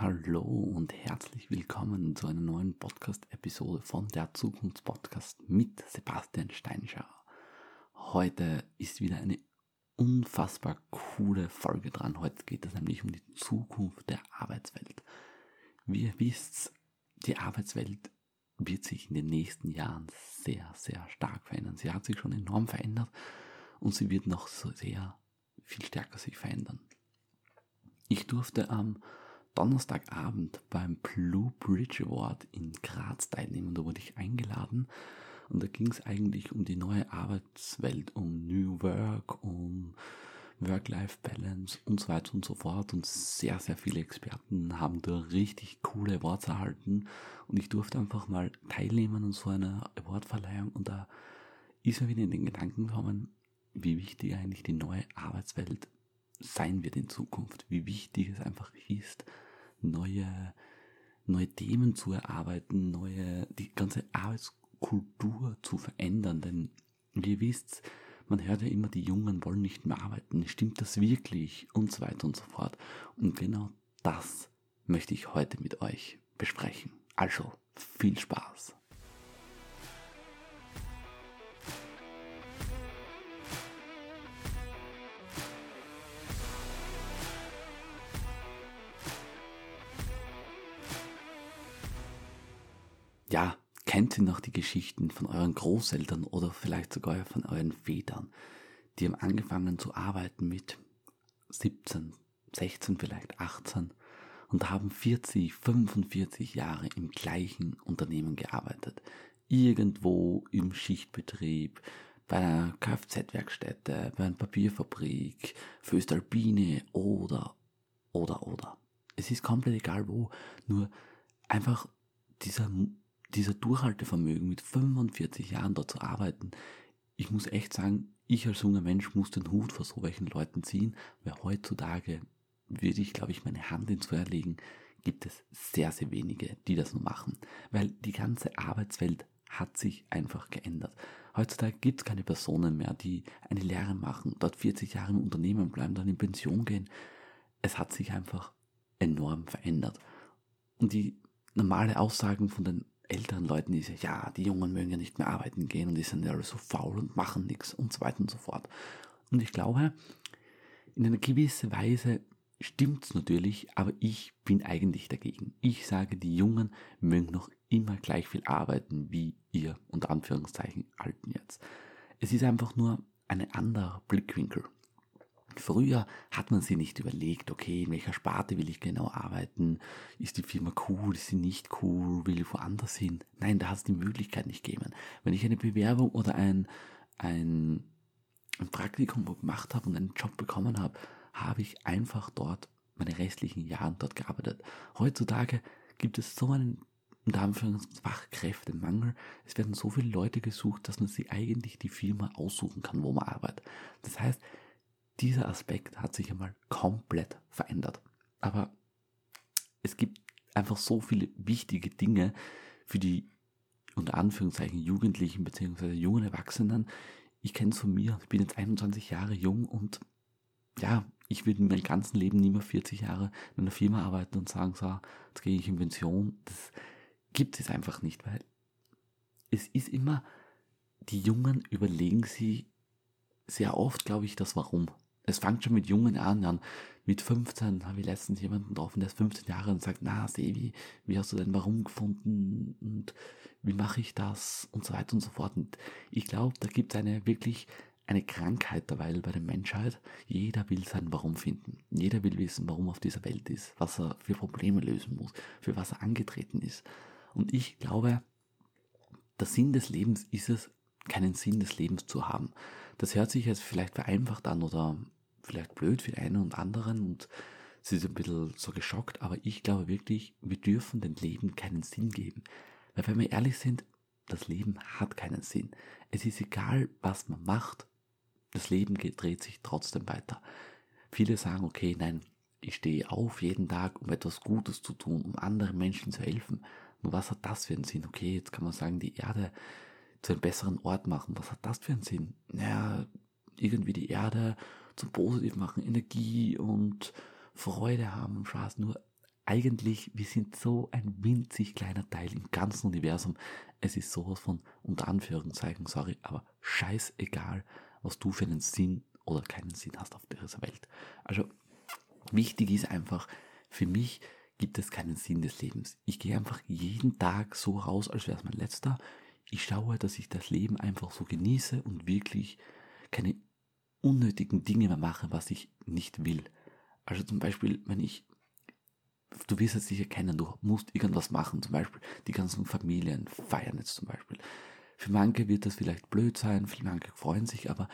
Hallo und herzlich willkommen zu einer neuen Podcast-Episode von der Zukunftspodcast mit Sebastian Steinschauer. Heute ist wieder eine unfassbar coole Folge dran. Heute geht es nämlich um die Zukunft der Arbeitswelt. Wie ihr wisst, die Arbeitswelt wird sich in den nächsten Jahren sehr, sehr stark verändern. Sie hat sich schon enorm verändert und sie wird noch so sehr viel stärker sich verändern. Ich durfte am Donnerstagabend beim Blue Bridge Award in Graz teilnehmen. Da wurde ich eingeladen und da ging es eigentlich um die neue Arbeitswelt, um New Work, um Work-Life-Balance und so weiter und so fort. Und sehr, sehr viele Experten haben da richtig coole Awards erhalten. Und ich durfte einfach mal teilnehmen an so einer Awardverleihung. Und da ist mir wieder in den Gedanken gekommen, wie wichtig eigentlich die neue Arbeitswelt sein wird in Zukunft. Wie wichtig es einfach ist, neue, neue Themen zu erarbeiten, neue, die ganze Arbeitskultur zu verändern. Denn wie ihr wisst, man hört ja immer, die Jungen wollen nicht mehr arbeiten. Stimmt das wirklich? Und so weiter und so fort. Und genau das möchte ich heute mit euch besprechen. Also, viel Spaß. Kennt ihr noch die Geschichten von euren Großeltern oder vielleicht sogar von euren Vätern? Die haben angefangen zu arbeiten mit 17, 16, vielleicht 18 und haben 40, 45 Jahre im gleichen Unternehmen gearbeitet. Irgendwo im Schichtbetrieb, bei einer Kfz-Werkstätte, bei einer Papierfabrik, für Östalpine oder, oder, oder. Es ist komplett egal wo, nur einfach dieser dieser Durchhaltevermögen mit 45 Jahren dort zu arbeiten, ich muss echt sagen, ich als junger Mensch muss den Hut vor so welchen Leuten ziehen, weil heutzutage würde ich, glaube ich, meine Hand ins Feuer legen, gibt es sehr, sehr wenige, die das nur machen. Weil die ganze Arbeitswelt hat sich einfach geändert. Heutzutage gibt es keine Personen mehr, die eine Lehre machen, dort 40 Jahre im Unternehmen bleiben, dann in Pension gehen. Es hat sich einfach enorm verändert. Und die normale Aussagen von den älteren Leuten ist ja, ja, die Jungen mögen ja nicht mehr arbeiten gehen und die sind ja so faul und machen nichts und so weiter und so fort. Und ich glaube, in einer gewissen Weise stimmt es natürlich, aber ich bin eigentlich dagegen. Ich sage, die Jungen mögen noch immer gleich viel arbeiten wie ihr, unter Anführungszeichen, Alten jetzt. Es ist einfach nur ein anderer Blickwinkel. Früher hat man sich nicht überlegt, okay, in welcher Sparte will ich genau arbeiten? Ist die Firma cool? Ist sie nicht cool? Will ich woanders hin? Nein, da hat es die Möglichkeit nicht gegeben. Wenn ich eine Bewerbung oder ein, ein, ein Praktikum gemacht habe und einen Job bekommen habe, habe ich einfach dort meine restlichen Jahre dort gearbeitet. Heutzutage gibt es so einen unter Anführungszeichen Fachkräftemangel. Es werden so viele Leute gesucht, dass man sich eigentlich die Firma aussuchen kann, wo man arbeitet. Das heißt, dieser Aspekt hat sich einmal komplett verändert. Aber es gibt einfach so viele wichtige Dinge für die unter Anführungszeichen Jugendlichen bzw. jungen Erwachsenen. Ich kenne es von mir, ich bin jetzt 21 Jahre jung und ja, ich würde mein ganzes Leben nie mehr 40 Jahre in einer Firma arbeiten und sagen, so, jetzt gehe ich in Pension. Das gibt es einfach nicht, weil es ist immer, die Jungen überlegen sie sehr oft, glaube ich, das Warum es fängt schon mit Jungen an, dann mit 15 habe ich letztens jemanden getroffen, der ist 15 Jahre und sagt, na Sevi, wie hast du denn Warum gefunden und wie mache ich das und so weiter und so fort. Und ich glaube, da gibt es eine wirklich eine Krankheit dabei bei der Menschheit. Jeder will sein Warum finden. Jeder will wissen, warum er auf dieser Welt ist, was er für Probleme lösen muss, für was er angetreten ist. Und ich glaube, der Sinn des Lebens ist es, keinen Sinn des Lebens zu haben. Das hört sich jetzt vielleicht vereinfacht an oder vielleicht blöd für einen und anderen und sie ist ein bisschen so geschockt, aber ich glaube wirklich, wir dürfen dem Leben keinen Sinn geben. Weil wenn wir ehrlich sind, das Leben hat keinen Sinn. Es ist egal, was man macht, das Leben dreht sich trotzdem weiter. Viele sagen, okay, nein, ich stehe auf jeden Tag, um etwas Gutes zu tun, um anderen Menschen zu helfen. Nur was hat das für einen Sinn? Okay, jetzt kann man sagen, die Erde zu einem besseren Ort machen. Was hat das für einen Sinn? Naja, irgendwie die Erde zum Positiv machen, Energie und Freude haben und Spaß. Nur eigentlich, wir sind so ein winzig kleiner Teil im ganzen Universum. Es ist sowas von, unter Anführungszeichen, sorry, aber scheißegal, was du für einen Sinn oder keinen Sinn hast auf dieser Welt. Also, wichtig ist einfach, für mich gibt es keinen Sinn des Lebens. Ich gehe einfach jeden Tag so raus, als wäre es mein letzter. Ich schaue, dass ich das Leben einfach so genieße und wirklich keine unnötigen Dinge mache, was ich nicht will. Also zum Beispiel, wenn ich, du wirst es sicher kennen, du musst irgendwas machen, zum Beispiel die ganzen Familien feiern jetzt zum Beispiel. Für manche wird das vielleicht blöd sein, für manche freuen sich, aber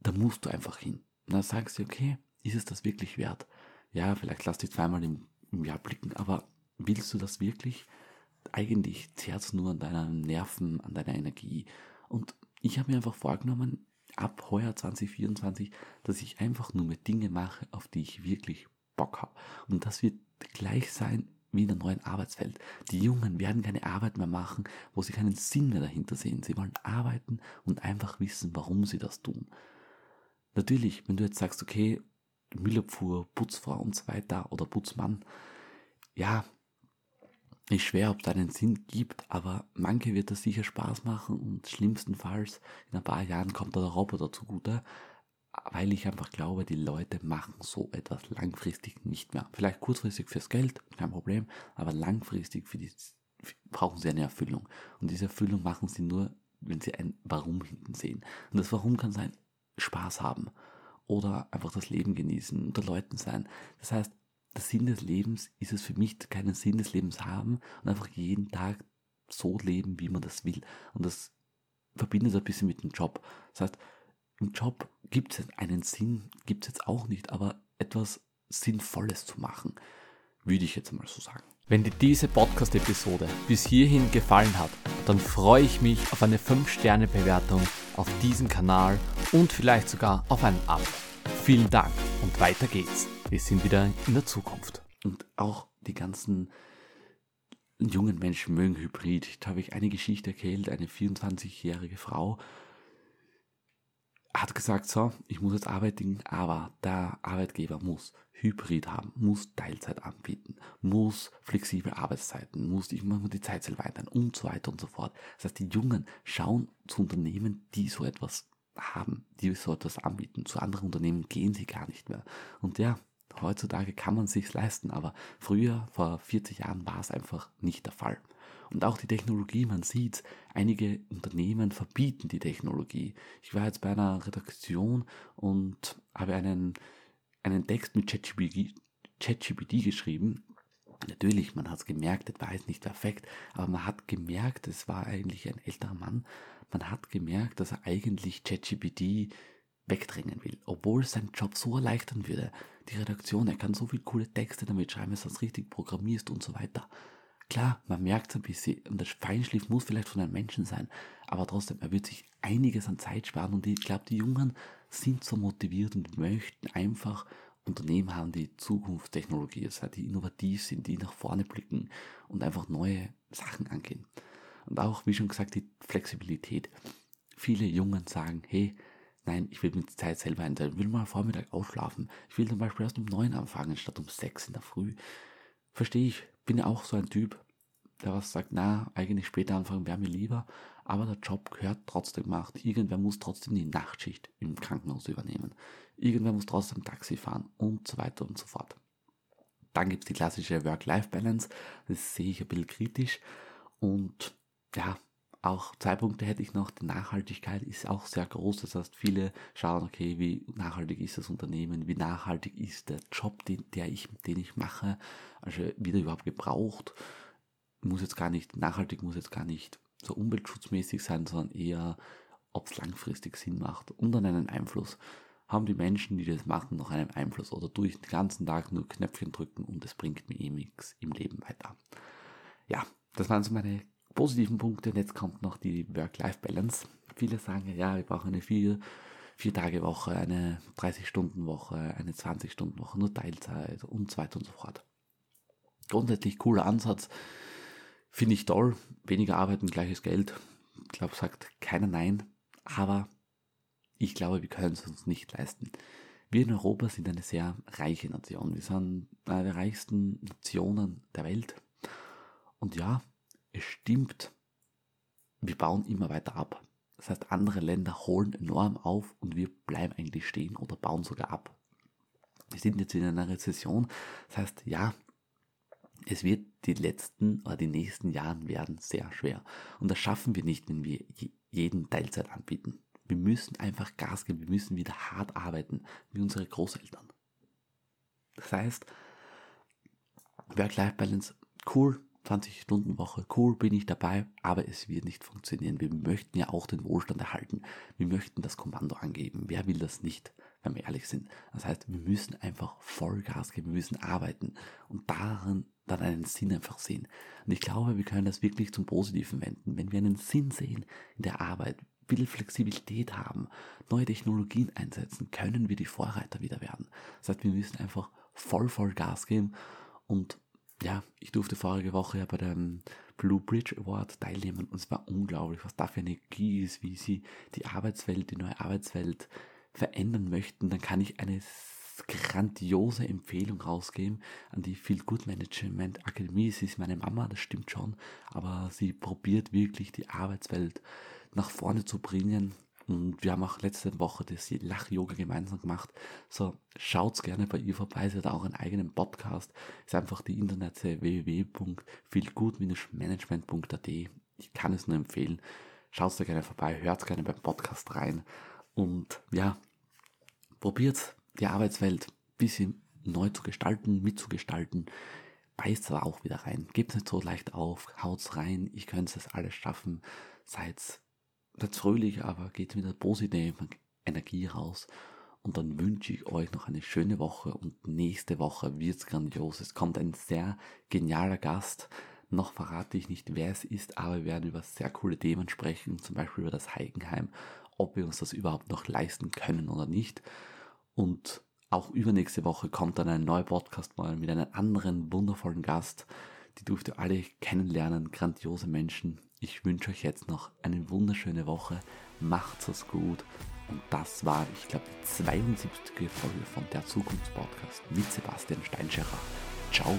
da musst du einfach hin. Und dann sagst du, okay, ist es das wirklich wert? Ja, vielleicht lass dich zweimal im, im Jahr blicken, aber willst du das wirklich? Eigentlich zehrt es nur an deinen Nerven, an deiner Energie. Und ich habe mir einfach vorgenommen, ab heuer 2024, dass ich einfach nur mehr Dinge mache, auf die ich wirklich Bock habe. Und das wird gleich sein wie in der neuen Arbeitswelt. Die Jungen werden keine Arbeit mehr machen, wo sie keinen Sinn mehr dahinter sehen. Sie wollen arbeiten und einfach wissen, warum sie das tun. Natürlich, wenn du jetzt sagst, okay, Müllabfuhr, Putzfrau und so weiter oder Putzmann, ja, ist schwer, ob es einen Sinn gibt, aber manche wird das sicher Spaß machen und schlimmstenfalls in ein paar Jahren kommt der Roboter zugute, weil ich einfach glaube, die Leute machen so etwas langfristig nicht mehr. Vielleicht kurzfristig fürs Geld, kein Problem, aber langfristig für die, brauchen sie eine Erfüllung. Und diese Erfüllung machen sie nur, wenn sie ein Warum hinten sehen. Und das Warum kann sein, Spaß haben oder einfach das Leben genießen, unter Leuten sein. Das heißt, der Sinn des Lebens ist es für mich, keinen Sinn des Lebens haben und einfach jeden Tag so leben, wie man das will. Und das verbindet ein bisschen mit dem Job. Das heißt, im Job gibt es einen Sinn, gibt es jetzt auch nicht, aber etwas Sinnvolles zu machen, würde ich jetzt mal so sagen. Wenn dir diese Podcast-Episode bis hierhin gefallen hat, dann freue ich mich auf eine 5-Sterne-Bewertung auf diesem Kanal und vielleicht sogar auf ein Abo. Vielen Dank und weiter geht's. Wir sind wieder in der Zukunft. Und auch die ganzen jungen Menschen mögen Hybrid. Da habe ich eine Geschichte erzählt, eine 24-jährige Frau hat gesagt, so, ich muss jetzt arbeiten, aber der Arbeitgeber muss Hybrid haben, muss Teilzeit anbieten, muss flexible Arbeitszeiten, muss ich muss die Zeit selber einteilen und so weiter und so fort. Das heißt, die Jungen schauen zu Unternehmen, die so etwas haben, die so etwas anbieten. Zu anderen Unternehmen gehen sie gar nicht mehr. Und ja, Heutzutage kann man sich's leisten, aber früher, vor 40 Jahren, war es einfach nicht der Fall. Und auch die Technologie, man sieht, einige Unternehmen verbieten die Technologie. Ich war jetzt bei einer Redaktion und habe einen, einen Text mit ChatGPT geschrieben. Natürlich, man hat es gemerkt, es war jetzt nicht perfekt, aber man hat gemerkt, es war eigentlich ein älterer Mann, man hat gemerkt, dass er eigentlich ChatGPT wegdrängen will, obwohl es seinen Job so erleichtern würde. Die Redaktion, er kann so viele coole Texte damit schreiben, dass er es richtig programmierst und so weiter. Klar, man merkt es ein bisschen und der Feinschliff muss vielleicht von einem Menschen sein, aber trotzdem, er wird sich einiges an Zeit sparen und ich glaube, die Jungen sind so motiviert und möchten einfach Unternehmen haben, die Zukunftstechnologie ist, die innovativ sind, die nach vorne blicken und einfach neue Sachen angehen. Und auch, wie schon gesagt, die Flexibilität. Viele Jungen sagen, hey, Nein, ich will mir die Zeit selber einteilen. Ich will mal Vormittag ausschlafen. Ich will zum Beispiel erst um neun anfangen, statt um sechs in der Früh. Verstehe ich. Bin ja auch so ein Typ, der was sagt, na, eigentlich später anfangen wäre mir lieber. Aber der Job gehört trotzdem gemacht. Irgendwer muss trotzdem die Nachtschicht im Krankenhaus übernehmen. Irgendwer muss trotzdem Taxi fahren und so weiter und so fort. Dann gibt es die klassische Work-Life-Balance. Das sehe ich ein bisschen kritisch. Und ja, auch zwei Punkte hätte ich noch. Die Nachhaltigkeit ist auch sehr groß. Das heißt, viele schauen, okay, wie nachhaltig ist das Unternehmen, wie nachhaltig ist der Job, den, der ich, den ich mache, also wird er überhaupt gebraucht. Muss jetzt gar nicht, nachhaltig muss jetzt gar nicht so umweltschutzmäßig sein, sondern eher, ob es langfristig Sinn macht und dann einen Einfluss. Haben die Menschen, die das machen, noch einen Einfluss oder tue ich den ganzen Tag nur Knöpfchen drücken und es bringt mir eh nichts im Leben weiter. Ja, das waren so meine positiven Punkte. Und jetzt kommt noch die Work-Life-Balance. Viele sagen, ja, wir brauchen eine vier, vier Tage Woche, eine 30 Stunden Woche, eine 20 Stunden Woche, nur Teilzeit und so weiter und so fort. Grundsätzlich cooler Ansatz. Finde ich toll. Weniger arbeiten, gleiches Geld. Ich glaube, sagt keiner nein. Aber ich glaube, wir können es uns nicht leisten. Wir in Europa sind eine sehr reiche Nation. Wir sind eine der reichsten Nationen der Welt. Und ja, es stimmt, wir bauen immer weiter ab. Das heißt, andere Länder holen enorm auf und wir bleiben eigentlich stehen oder bauen sogar ab. Wir sind jetzt in einer Rezession. Das heißt, ja, es wird die letzten oder die nächsten Jahren werden sehr schwer. Und das schaffen wir nicht, wenn wir jeden Teilzeit anbieten. Wir müssen einfach Gas geben, wir müssen wieder hart arbeiten, wie unsere Großeltern. Das heißt, Work-Life-Balance, cool, 20-Stunden-Woche, cool, bin ich dabei, aber es wird nicht funktionieren. Wir möchten ja auch den Wohlstand erhalten. Wir möchten das Kommando angeben. Wer will das nicht, wenn wir ehrlich sind? Das heißt, wir müssen einfach Vollgas geben, wir müssen arbeiten und darin dann einen Sinn einfach sehen. Und ich glaube, wir können das wirklich zum Positiven wenden. Wenn wir einen Sinn sehen in der Arbeit, viel Flexibilität haben, neue Technologien einsetzen, können wir die Vorreiter wieder werden. Das heißt, wir müssen einfach voll, voll Gas geben und ja, ich durfte vorige Woche ja bei dem Blue Bridge Award teilnehmen und es war unglaublich, was da für Energie ist, wie sie die Arbeitswelt, die neue Arbeitswelt verändern möchten. Dann kann ich eine grandiose Empfehlung rausgeben an die Feel Good Management Akademie. Sie ist meine Mama, das stimmt schon, aber sie probiert wirklich die Arbeitswelt nach vorne zu bringen und wir haben auch letzte Woche das Lach-Yoga gemeinsam gemacht. So, schaut's gerne bei ihr vorbei. Sie hat auch einen eigenen Podcast. Ist einfach die Internetseite www.feelgood-management.at. Ich kann es nur empfehlen. Schaut's da gerne vorbei, hört gerne beim Podcast rein. Und ja, probiert die Arbeitswelt ein bisschen neu zu gestalten, mitzugestalten. Beißt aber auch wieder rein. Gebt nicht so leicht auf, haut's rein. Ich könnte es alles schaffen. Seid seid fröhlich, aber geht mit einer positiven Energie raus. Und dann wünsche ich euch noch eine schöne Woche und nächste Woche wird's grandios. Es kommt ein sehr genialer Gast. Noch verrate ich nicht, wer es ist, aber wir werden über sehr coole Themen sprechen, zum Beispiel über das Heigenheim, ob wir uns das überhaupt noch leisten können oder nicht. Und auch übernächste Woche kommt dann ein neuer Podcast mal mit einem anderen wundervollen Gast. Die dürft ihr alle kennenlernen, grandiose Menschen. Ich wünsche euch jetzt noch eine wunderschöne Woche. Macht's es gut. Und das war, ich glaube, die 72. Folge von der Zukunftspodcast mit Sebastian Steinscherer. Ciao.